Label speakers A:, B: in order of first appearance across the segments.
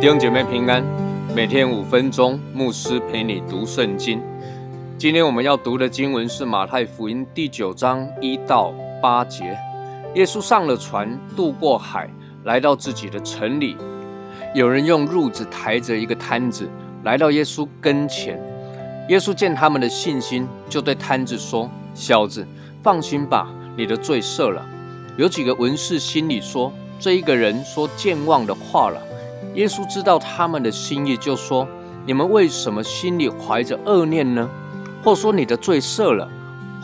A: 弟兄姐妹平安，每天五分钟，牧师陪你读圣经。今天我们要读的经文是马太福音第九章一到八节。耶稣上了船，渡过海，来到自己的城里。有人用褥子抬着一个摊子，来到耶稣跟前。耶稣见他们的信心，就对摊子说：“小子，放心吧，你的罪赦了。”有几个文士心里说：“这一个人说健忘的话了。”耶稣知道他们的心意，就说：“你们为什么心里怀着恶念呢？或说你的罪赦了，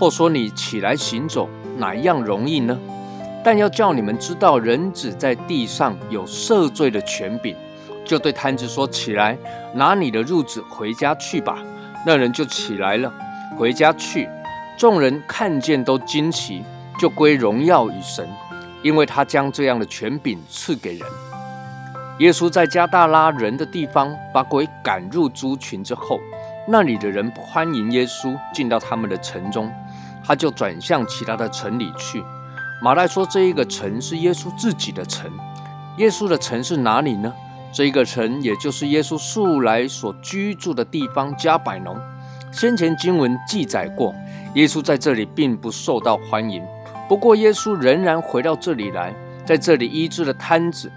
A: 或说你起来行走，哪一样容易呢？但要叫你们知道，人子在地上有赦罪的权柄。”就对摊子说：“起来，拿你的褥子回家去吧。”那人就起来了，回家去。众人看见都惊奇，就归荣耀与神，因为他将这样的权柄赐给人。耶稣在加大拉人的地方把鬼赶入猪群之后，那里的人不欢迎耶稣进到他们的城中，他就转向其他的城里去。马太说，这一个城是耶稣自己的城。耶稣的城是哪里呢？这个城也就是耶稣素来所居住的地方加百农。先前经文记载过，耶稣在这里并不受到欢迎。不过，耶稣仍然回到这里来，在这里医治了瘫子。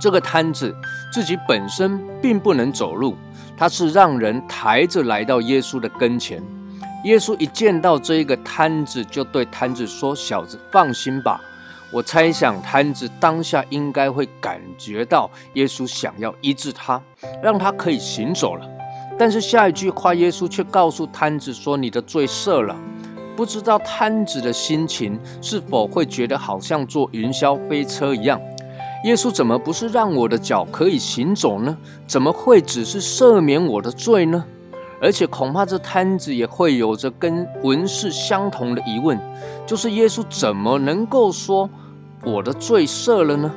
A: 这个摊子自己本身并不能走路，他是让人抬着来到耶稣的跟前。耶稣一见到这一个摊子，就对摊子说：“小子，放心吧。”我猜想摊子当下应该会感觉到耶稣想要医治他，让他可以行走了。但是下一句话，耶稣却告诉摊子说：“你的罪赦了。”不知道摊子的心情是否会觉得好像坐云霄飞车一样。耶稣怎么不是让我的脚可以行走呢？怎么会只是赦免我的罪呢？而且恐怕这摊子也会有着跟文士相同的疑问，就是耶稣怎么能够说我的罪赦了呢？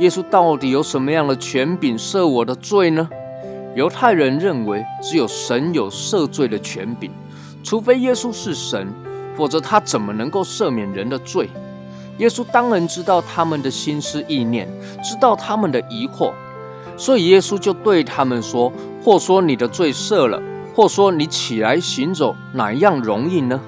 A: 耶稣到底有什么样的权柄赦我的罪呢？犹太人认为只有神有赦罪的权柄，除非耶稣是神，否则他怎么能够赦免人的罪？耶稣当然知道他们的心思意念，知道他们的疑惑，所以耶稣就对他们说：“或说你的罪赦了，或说你起来行走，哪一样容易呢？”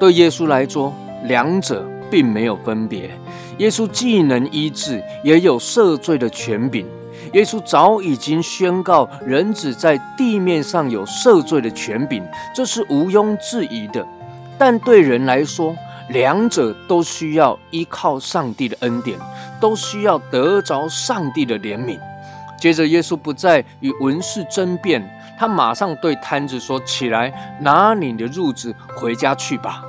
A: 对耶稣来说，两者并没有分别。耶稣既能医治，也有赦罪的权柄。耶稣早已经宣告，人子在地面上有赦罪的权柄，这是毋庸置疑的。但对人来说，两者都需要依靠上帝的恩典，都需要得着上帝的怜悯。接着，耶稣不再与文士争辩，他马上对摊子说：“起来，拿你的褥子回家去吧。”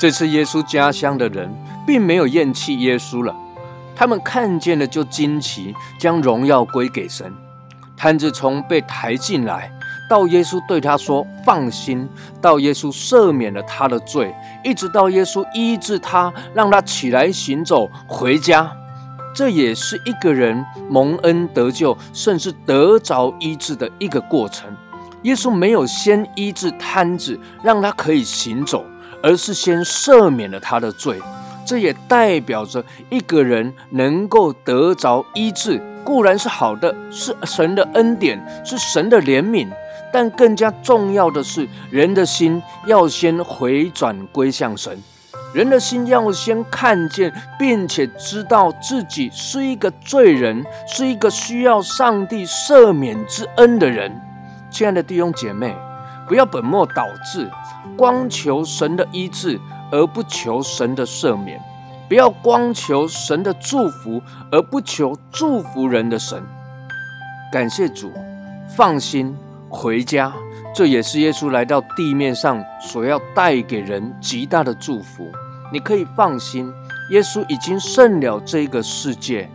A: 这次，耶稣家乡的人并没有厌弃耶稣了，他们看见了就惊奇，将荣耀归给神。摊子从被抬进来。到耶稣对他说：“放心。”到耶稣赦免了他的罪，一直到耶稣医治他，让他起来行走回家。这也是一个人蒙恩得救，甚至得着医治的一个过程。耶稣没有先医治瘫子，让他可以行走，而是先赦免了他的罪。这也代表着一个人能够得着医治，固然是好的，是神的恩典，是神的怜悯。但更加重要的是，人的心要先回转归向神，人的心要先看见，并且知道自己是一个罪人，是一个需要上帝赦免之恩的人。亲爱的弟兄姐妹，不要本末倒置，光求神的医治而不求神的赦免；不要光求神的祝福而不求祝福人的神。感谢主，放心。回家，这也是耶稣来到地面上所要带给人极大的祝福。你可以放心，耶稣已经胜了这个世界，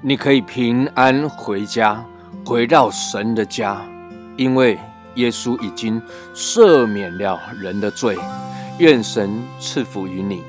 A: 你可以平安回家，回到神的家，因为耶稣已经赦免了人的罪。愿神赐福于你。